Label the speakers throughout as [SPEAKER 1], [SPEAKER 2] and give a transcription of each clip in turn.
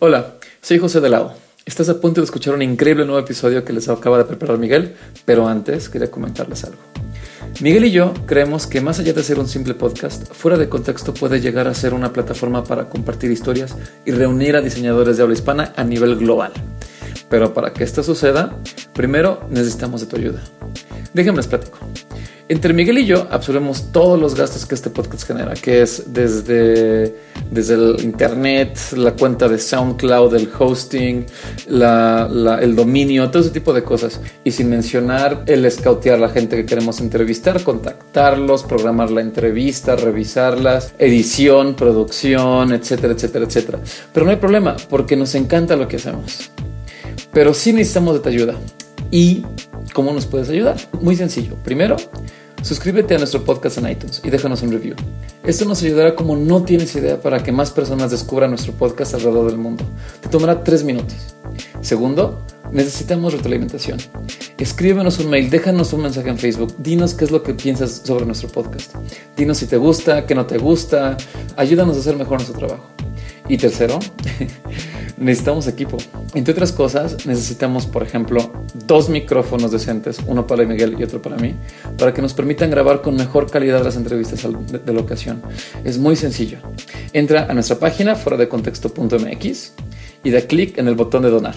[SPEAKER 1] Hola, soy José de Lao. Estás a punto de escuchar un increíble nuevo episodio que les acaba de preparar Miguel, pero antes quería comentarles algo. Miguel y yo creemos que más allá de ser un simple podcast, fuera de contexto puede llegar a ser una plataforma para compartir historias y reunir a diseñadores de habla hispana a nivel global. Pero para que esto suceda, primero necesitamos de tu ayuda. Déjenme les platico. Entre Miguel y yo absorbemos todos los gastos que este podcast genera, que es desde, desde el internet, la cuenta de SoundCloud, el hosting, el dominio, todo ese tipo de cosas. Y sin mencionar el scoutear a la gente que queremos entrevistar, contactarlos, programar la entrevista, revisarlas, edición, producción, etcétera, etcétera, etcétera. Pero no hay problema, porque nos encanta lo que hacemos. Pero sí necesitamos de tu ayuda. ¿Y cómo nos puedes ayudar? Muy sencillo. Primero, suscríbete a nuestro podcast en iTunes y déjanos un review. Esto nos ayudará como no tienes idea para que más personas descubran nuestro podcast alrededor del mundo. Te tomará tres minutos. Segundo, necesitamos retroalimentación. Escríbenos un mail, déjanos un mensaje en Facebook, dinos qué es lo que piensas sobre nuestro podcast. Dinos si te gusta, qué no te gusta, ayúdanos a hacer mejor nuestro trabajo. Y tercero, necesitamos equipo. Entre otras cosas, necesitamos, por ejemplo, dos micrófonos decentes, uno para Miguel y otro para mí, para que nos permitan grabar con mejor calidad las entrevistas de la ocasión. Es muy sencillo. Entra a nuestra página fuera de contexto.mx y da clic en el botón de donar.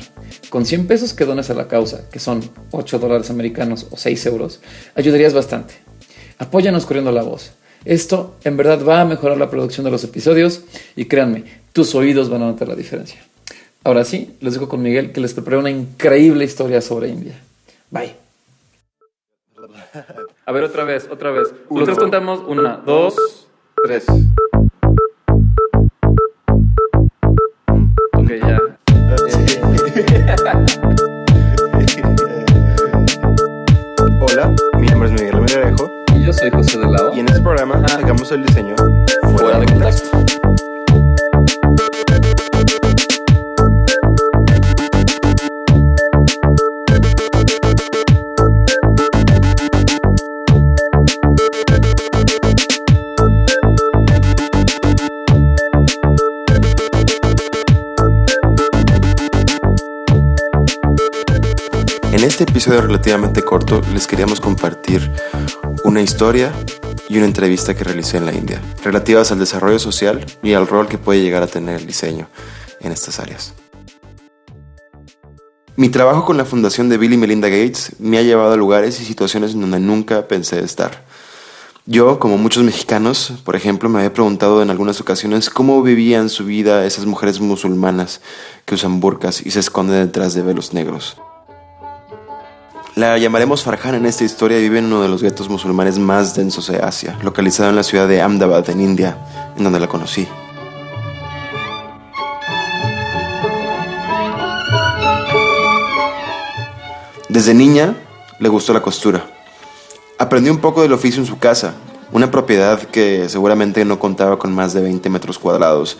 [SPEAKER 1] Con 100 pesos que dones a la causa, que son 8 dólares americanos o 6 euros, ayudarías bastante. Apóyanos corriendo la voz. Esto en verdad va a mejorar la producción de los episodios y créanme, tus oídos van a notar la diferencia. Ahora sí, les dejo con Miguel que les preparé una increíble historia sobre India. Bye. A ver, otra vez, otra vez. Nosotros contamos una, dos, tres.
[SPEAKER 2] En este episodio relativamente corto les queríamos compartir una historia y una entrevista que realicé en la India, relativas al desarrollo social y al rol que puede llegar a tener el diseño en estas áreas. Mi trabajo con la fundación de Bill y Melinda Gates me ha llevado a lugares y situaciones en donde nunca pensé estar. Yo, como muchos mexicanos, por ejemplo, me había preguntado en algunas ocasiones cómo vivían su vida esas mujeres musulmanas que usan burkas y se esconden detrás de velos negros. La llamaremos Farhan en esta historia y vive en uno de los guetos musulmanes más densos de Asia, localizado en la ciudad de Ahmedabad, en India, en donde la conocí. Desde niña le gustó la costura. Aprendió un poco del oficio en su casa, una propiedad que seguramente no contaba con más de 20 metros cuadrados,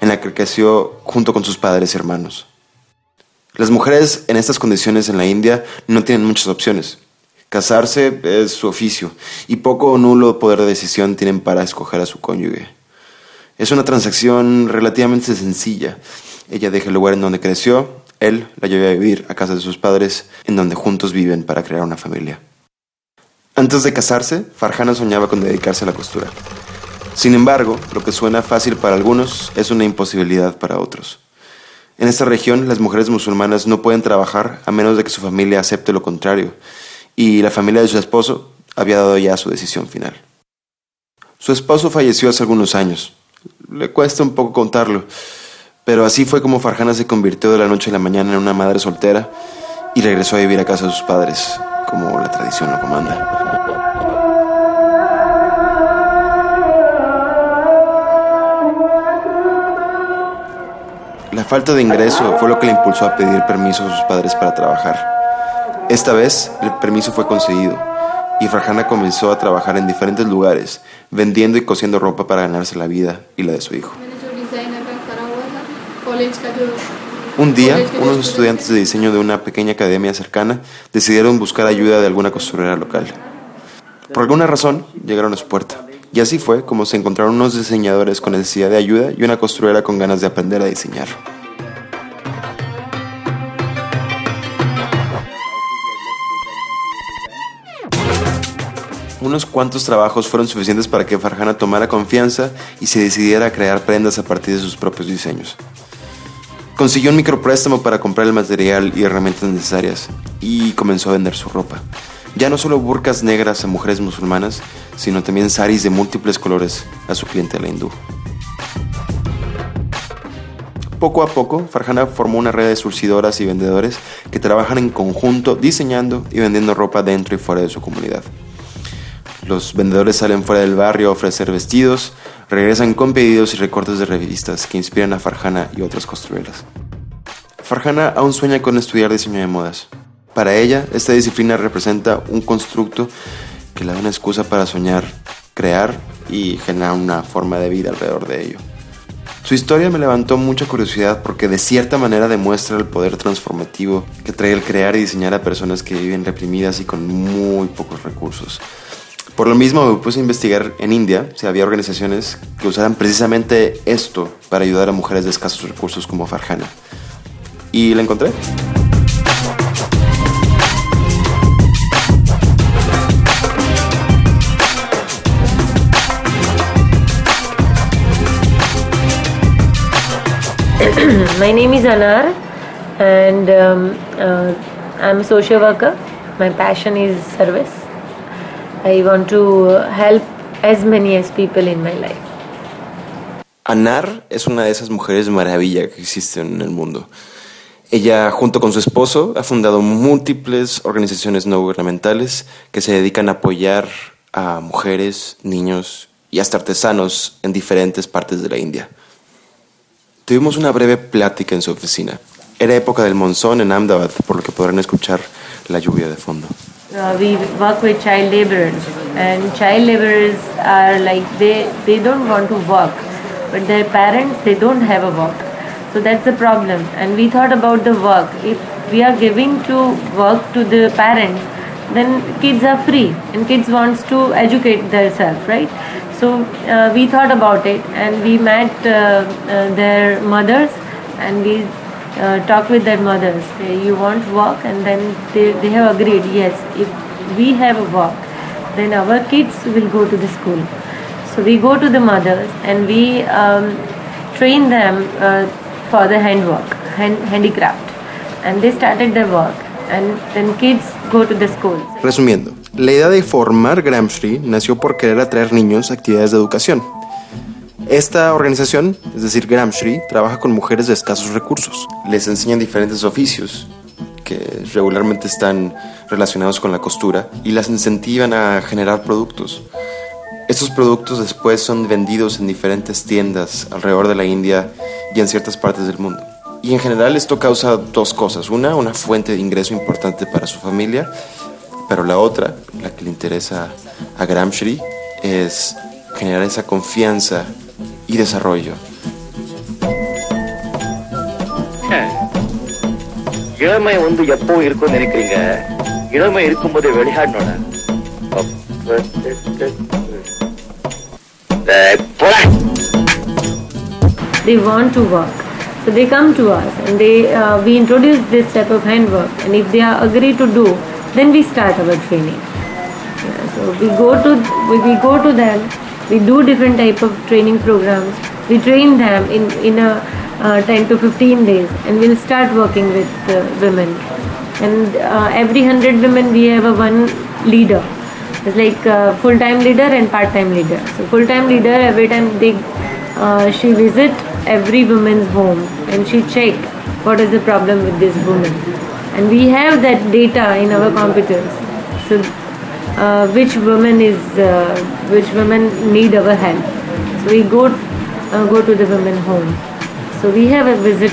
[SPEAKER 2] en la que creció junto con sus padres y hermanos. Las mujeres en estas condiciones en la India no tienen muchas opciones. Casarse es su oficio y poco o nulo poder de decisión tienen para escoger a su cónyuge. Es una transacción relativamente sencilla. Ella deja el lugar en donde creció, él la lleva a vivir a casa de sus padres, en donde juntos viven para crear una familia. Antes de casarse, Farhana soñaba con dedicarse a la costura. Sin embargo, lo que suena fácil para algunos es una imposibilidad para otros. En esta región, las mujeres musulmanas no pueden trabajar a menos de que su familia acepte lo contrario, y la familia de su esposo había dado ya su decisión final. Su esposo falleció hace algunos años. Le cuesta un poco contarlo, pero así fue como Farhana se convirtió de la noche a la mañana en una madre soltera y regresó a vivir a casa de sus padres, como la tradición lo comanda. La falta de ingreso fue lo que le impulsó a pedir permiso a sus padres para trabajar. Esta vez el permiso fue concedido y Farhana comenzó a trabajar en diferentes lugares, vendiendo y cosiendo ropa para ganarse la vida y la de su hijo. Un día, unos estudiantes de diseño de una pequeña academia cercana decidieron buscar ayuda de alguna costurera local. Por alguna razón, llegaron a su puerta. Y así fue como se encontraron unos diseñadores con necesidad de ayuda y una costurera con ganas de aprender a diseñar. Unos cuantos trabajos fueron suficientes para que Farhana tomara confianza y se decidiera a crear prendas a partir de sus propios diseños. Consiguió un micropréstamo para comprar el material y herramientas necesarias y comenzó a vender su ropa. Ya no solo burcas negras a mujeres musulmanas, sino también saris de múltiples colores a su clientela hindú. Poco a poco, Farhana formó una red de surcidoras y vendedores que trabajan en conjunto diseñando y vendiendo ropa dentro y fuera de su comunidad. Los vendedores salen fuera del barrio a ofrecer vestidos, regresan con pedidos y recortes de revistas que inspiran a Farhana y otras costureras. Farhana aún sueña con estudiar diseño de modas. Para ella, esta disciplina representa un constructo que le da una excusa para soñar, crear y generar una forma de vida alrededor de ello. Su historia me levantó mucha curiosidad porque de cierta manera demuestra el poder transformativo que trae el crear y diseñar a personas que viven reprimidas y con muy pocos recursos. Por lo mismo me puse a investigar en India si había organizaciones que usaran precisamente esto para ayudar a mujeres de escasos recursos como Farhana. Y la encontré.
[SPEAKER 3] My name is Anar and um, uh, I'm a social worker. My passion is service. I want to help as many as people in my life.
[SPEAKER 2] Anar es una de esas mujeres maravilla que existen en el mundo. Ella, junto con su esposo, ha fundado múltiples organizaciones no gubernamentales que se dedican a apoyar a mujeres, niños y hasta artesanos en diferentes partes de la India. Tuvimos una breve plática en su oficina. Era época del monzón en Ahmedabad, por lo que podrán escuchar la lluvia de fondo.
[SPEAKER 3] uh, we work with child laborers and child laborers are like they they don't want to work but their parents they don't have a work so that's the problem and we thought about the work if we are giving to work to the parents then kids are free and kids wants to educate themselves right so uh, we thought about it and we met uh, uh, their mothers and we uh, talk with their mothers. You want work, and then they, they have agreed. Yes, if we have a work, then our kids will go to the school. So we go to the mothers and we um, train them uh, for the handwork, hand, handicraft, and they started their work. And then kids go to the school.
[SPEAKER 2] Resumiendo, la idea de formar Gramsci nació por querer atraer niños a actividades de educación. Esta organización, es decir, Gramsci, trabaja con mujeres de escasos recursos. Les enseñan diferentes oficios que regularmente están relacionados con la costura y las incentivan a generar productos. Estos productos después son vendidos en diferentes tiendas alrededor de la India y en ciertas partes del mundo. Y en general esto causa dos cosas. Una, una fuente de ingreso importante para su familia, pero la otra, la que le interesa a Gramsci, es generar esa confianza y desarrollo.
[SPEAKER 4] இளமை வந்து எப்போ இருக்கும்னு நினைக்கிறீங்க இளமை இருக்கும்போது விளையாடணும்னா போடா
[SPEAKER 3] they want to work So they come to us and they uh, we introduce this type of handwork. And if they are agree to do then we start our training. Yeah, so we go to we, we go to them we do different type of training programs. We train them in in a uh, 10 to 15 days and we'll start working with uh, women. And uh, every 100 women we have a one leader. It's like full-time leader and part-time leader. So full-time leader every time they uh, she visit every woman's home and she check what is the problem with this woman. And we have that data in our computers. So uh, which woman is uh, which women need our help. So we go uh, go to the women home. So we have a visit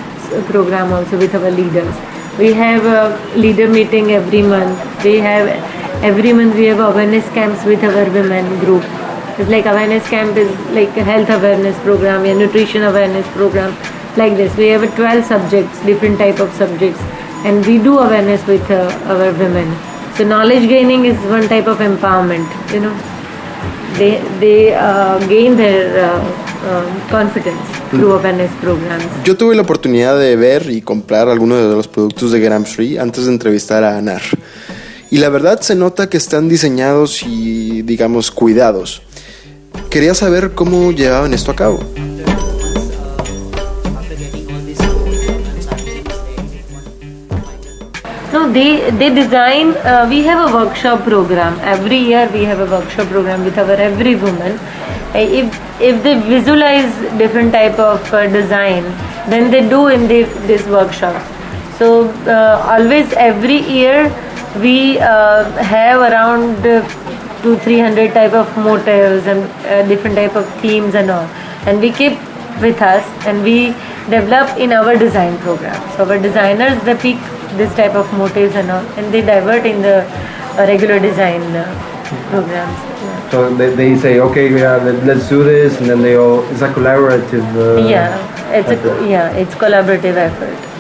[SPEAKER 3] program also with our leaders. We have a leader meeting every month. We have every month we have awareness camps with our women group it's like awareness camp is like a health awareness program, a nutrition awareness program, like this. We have a 12 subjects, different type of subjects, and we do awareness with uh, our women. So knowledge gaining is one type of empowerment. You know, they they uh, gain their uh, uh, confidence.
[SPEAKER 2] Yo tuve la oportunidad de ver y comprar algunos de los productos de Gramsci antes de entrevistar a Anar. y la verdad se nota que están diseñados y digamos cuidados. Quería saber cómo llevaban esto a cabo.
[SPEAKER 3] No, they they design. Uh, we have a workshop program every year. We have a workshop program with our every woman. Uh, If if they visualize different type of uh, design, then they do in the, this workshop. So uh, always every year we uh, have around two three hundred type of motives and uh, different type of themes and all, and we keep with us and we develop in our design program. So our designers they pick this type of motives and all, and they divert in the uh, regular design uh, programs. Yeah.
[SPEAKER 5] So they, they say, okay, yeah, let, let's do this, and then they all, it's a collaborative. Uh,
[SPEAKER 3] yeah, it's a yeah, it's collaborative effort.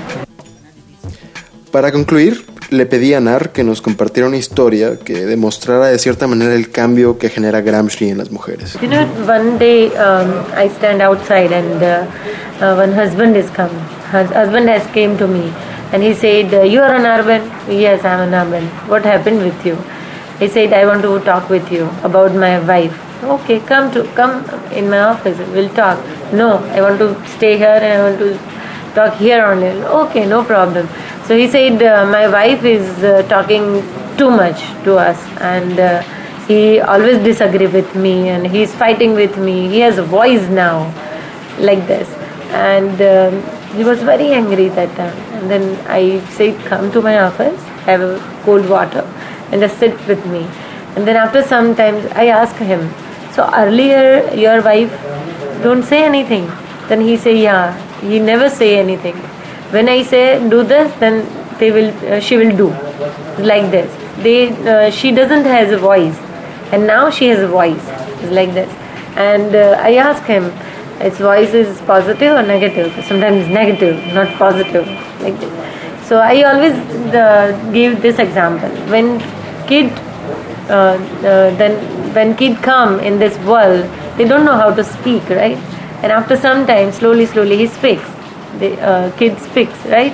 [SPEAKER 2] Para concluir, le pedí a Nar que nos compartiera una historia que demostrara de cierta manera el cambio que genera Gramsci en las mujeres.
[SPEAKER 3] You know, one day um, I stand outside and uh, uh, one husband is come. Hus- husband has came to me and he said, uh, "You are an urban." Yes, I'm an urban. What happened with you? He said, "I want to talk with you about my wife." Okay, come to come in my office. We'll talk. No, I want to stay here and I want to talk here only. Okay, no problem. So he said, uh, my wife is uh, talking too much to us, and uh, he always disagree with me, and he's fighting with me. He has a voice now, like this, and um, he was very angry that time. And then I said, come to my office, have a cold water, and just sit with me. And then after some time, I asked him, so earlier your wife don't say anything. Then he say, yeah, he never say anything. When I say do this, then they will, uh, she will do like this. They, uh, she doesn't has a voice, and now she has a voice. It's like this. And uh, I ask him, its voice is positive or negative? Sometimes negative, not positive, like this. So I always uh, give this example. When kid uh, uh, then when kid come in this world they don't know how to speak right and after some time slowly slowly he speaks the uh, kid speaks right?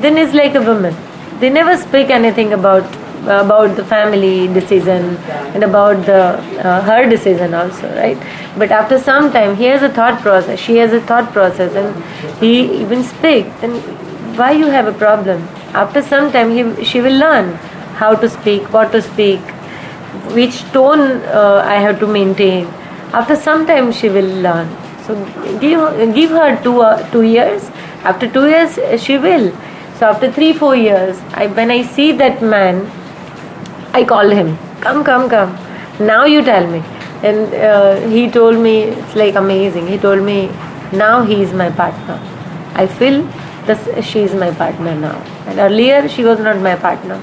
[SPEAKER 3] Then it's like a woman. They never speak anything about about the family decision and about the uh, her decision also right? But after some time he has a thought process she has a thought process and he even speak. Then why you have a problem? After some time he, she will learn how to speak what to speak which tone uh, I have to maintain. After some time, she will learn. So give give her two uh, two years. After two years, uh, she will. So after three four years, I, when I see that man, I call him. Come come come. Now you tell me. And uh, he told me it's like amazing. He told me now he is my partner. I feel that she is my partner now. And earlier she was not my partner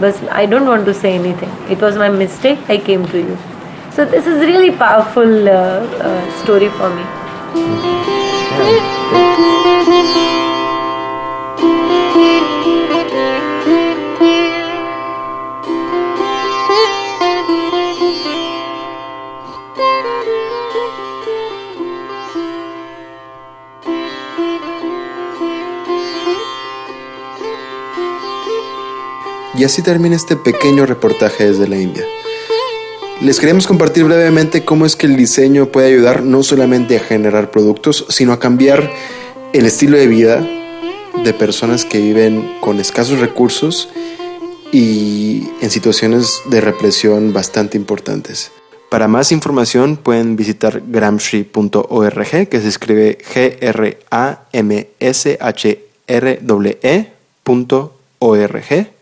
[SPEAKER 3] but I don't want to say anything. It was my mistake. I came to you. So this is really powerful uh, uh, story for me.
[SPEAKER 2] Y así termina este pequeño reportaje desde la India. Les queremos compartir brevemente cómo es que el diseño puede ayudar no solamente a generar productos, sino a cambiar el estilo de vida de personas que viven con escasos recursos y en situaciones de represión bastante importantes. Para más información pueden visitar gramsci.org, que se escribe G-R-A-M-S-H-R-E.org.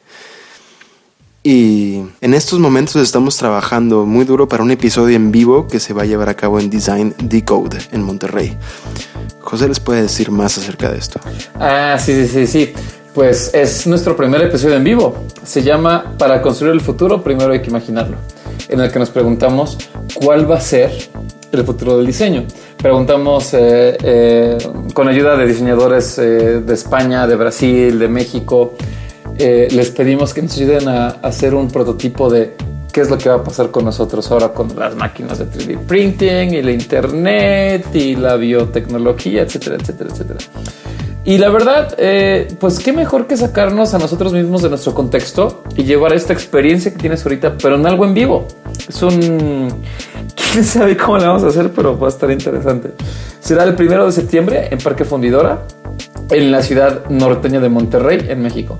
[SPEAKER 2] Y en estos momentos estamos trabajando muy duro para un episodio en vivo que se va a llevar a cabo en Design Decode en Monterrey. José les puede decir más acerca de esto.
[SPEAKER 1] Ah, sí, sí, sí, sí. Pues es nuestro primer episodio en vivo. Se llama Para construir el futuro, primero hay que imaginarlo. En el que nos preguntamos cuál va a ser el futuro del diseño. Preguntamos eh, eh, con ayuda de diseñadores eh, de España, de Brasil, de México. Eh, les pedimos que nos ayuden a hacer un prototipo de qué es lo que va a pasar con nosotros ahora con las máquinas de 3D printing y la internet y la biotecnología, etcétera, etcétera, etcétera. Y la verdad, eh, pues qué mejor que sacarnos a nosotros mismos de nuestro contexto y llevar esta experiencia que tienes ahorita, pero en algo en vivo. Es un... ¿Quién sabe cómo la vamos a hacer? Pero va a estar interesante. Será el primero de septiembre en Parque Fundidora, en la ciudad norteña de Monterrey, en México.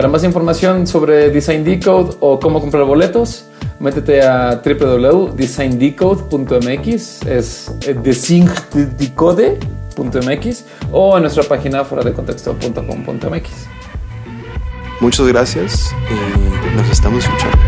[SPEAKER 1] Para más información sobre Design Decode o cómo comprar boletos, métete a www.designdecode.mx, es eh, designdecode.mx o en nuestra página fuera de contexto.com.mx.
[SPEAKER 6] Muchas gracias y nos estamos escuchando.